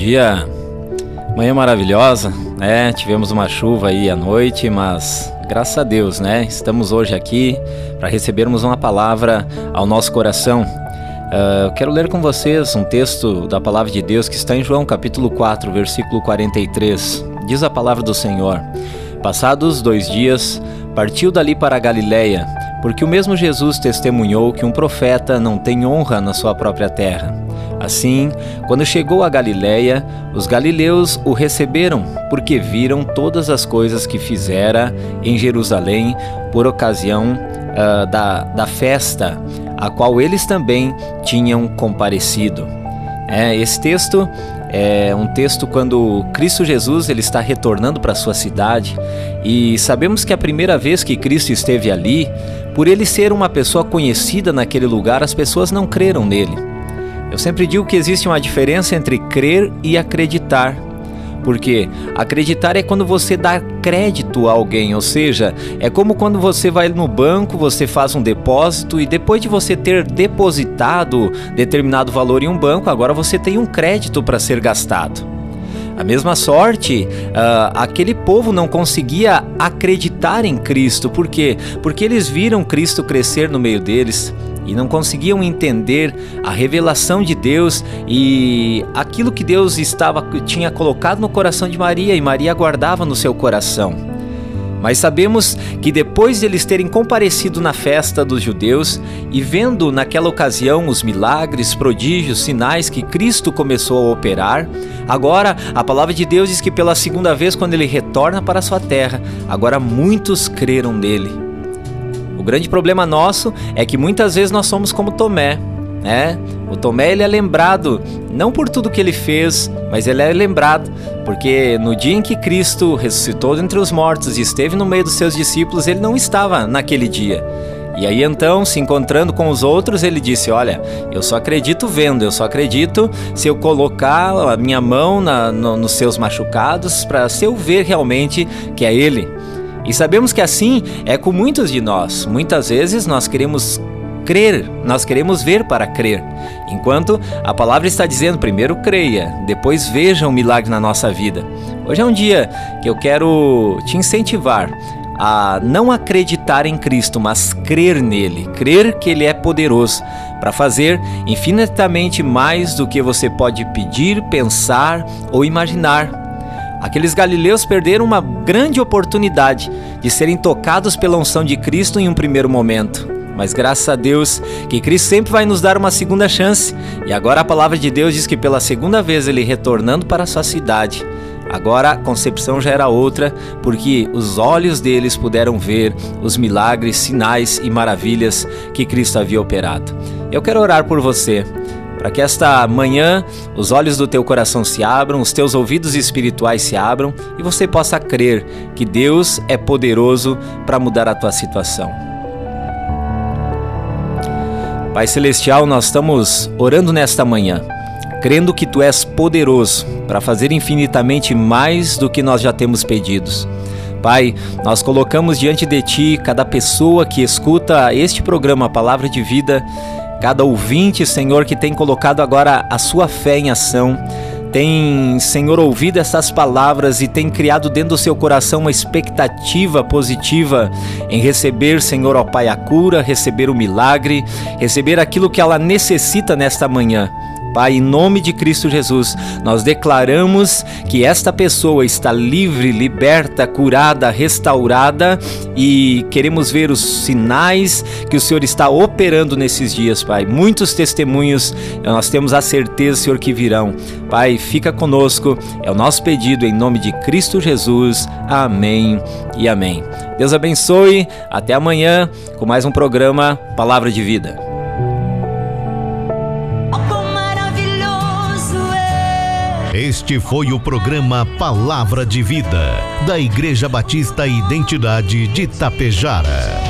dia. Manhã maravilhosa, né? Tivemos uma chuva aí à noite, mas graças a Deus, né? Estamos hoje aqui para recebermos uma palavra ao nosso coração. Uh, quero ler com vocês um texto da palavra de Deus que está em João capítulo 4, versículo 43. Diz a palavra do Senhor: Passados dois dias, partiu dali para a Galiléia, porque o mesmo Jesus testemunhou que um profeta não tem honra na sua própria terra. Assim, quando chegou a Galiléia, os galileus o receberam, porque viram todas as coisas que fizera em Jerusalém por ocasião uh, da, da festa, a qual eles também tinham comparecido. É, esse texto é um texto quando Cristo Jesus ele está retornando para sua cidade e sabemos que a primeira vez que Cristo esteve ali, por ele ser uma pessoa conhecida naquele lugar, as pessoas não creram nele. Eu sempre digo que existe uma diferença entre crer e acreditar. Porque acreditar é quando você dá crédito a alguém, ou seja, é como quando você vai no banco, você faz um depósito e depois de você ter depositado determinado valor em um banco, agora você tem um crédito para ser gastado. A mesma sorte, uh, aquele povo não conseguia acreditar em Cristo, por quê? Porque eles viram Cristo crescer no meio deles, e não conseguiam entender a revelação de Deus e aquilo que Deus estava tinha colocado no coração de Maria e Maria guardava no seu coração. Mas sabemos que depois de eles terem comparecido na festa dos judeus e vendo naquela ocasião os milagres, prodígios, sinais que Cristo começou a operar, agora a palavra de Deus diz que pela segunda vez, quando ele retorna para sua terra, agora muitos creram nele. O grande problema nosso é que muitas vezes nós somos como Tomé, né? O Tomé ele é lembrado não por tudo que ele fez, mas ele é lembrado porque no dia em que Cristo ressuscitou dentre os mortos e esteve no meio dos seus discípulos, ele não estava naquele dia. E aí então, se encontrando com os outros, ele disse: Olha, eu só acredito vendo, eu só acredito se eu colocar a minha mão na, no, nos seus machucados, para se eu ver realmente que é ele. E sabemos que assim é com muitos de nós. Muitas vezes nós queremos crer, nós queremos ver para crer. Enquanto a palavra está dizendo primeiro creia, depois veja um milagre na nossa vida. Hoje é um dia que eu quero te incentivar a não acreditar em Cristo, mas crer nele, crer que ele é poderoso para fazer infinitamente mais do que você pode pedir, pensar ou imaginar. Aqueles galileus perderam uma grande oportunidade de serem tocados pela unção de Cristo em um primeiro momento. Mas graças a Deus que Cristo sempre vai nos dar uma segunda chance. E agora a palavra de Deus diz que pela segunda vez ele retornando para sua cidade. Agora a concepção já era outra, porque os olhos deles puderam ver os milagres, sinais e maravilhas que Cristo havia operado. Eu quero orar por você para que esta manhã os olhos do teu coração se abram, os teus ouvidos espirituais se abram e você possa crer que Deus é poderoso para mudar a tua situação. Pai Celestial, nós estamos orando nesta manhã, crendo que tu és poderoso para fazer infinitamente mais do que nós já temos pedidos. Pai, nós colocamos diante de Ti cada pessoa que escuta este programa, Palavra de Vida, cada ouvinte, Senhor, que tem colocado agora a sua fé em ação, tem, Senhor, ouvido essas palavras e tem criado dentro do seu coração uma expectativa positiva em receber, Senhor, ó Pai, a cura, receber o milagre, receber aquilo que ela necessita nesta manhã. Pai, em nome de Cristo Jesus, nós declaramos que esta pessoa está livre, liberta, curada, restaurada e queremos ver os sinais que o Senhor está operando nesses dias, Pai. Muitos testemunhos, nós temos a certeza, Senhor, que virão. Pai, fica conosco, é o nosso pedido em nome de Cristo Jesus. Amém e amém. Deus abençoe, até amanhã com mais um programa Palavra de Vida. Este foi o programa Palavra de Vida, da Igreja Batista Identidade de Tapejara.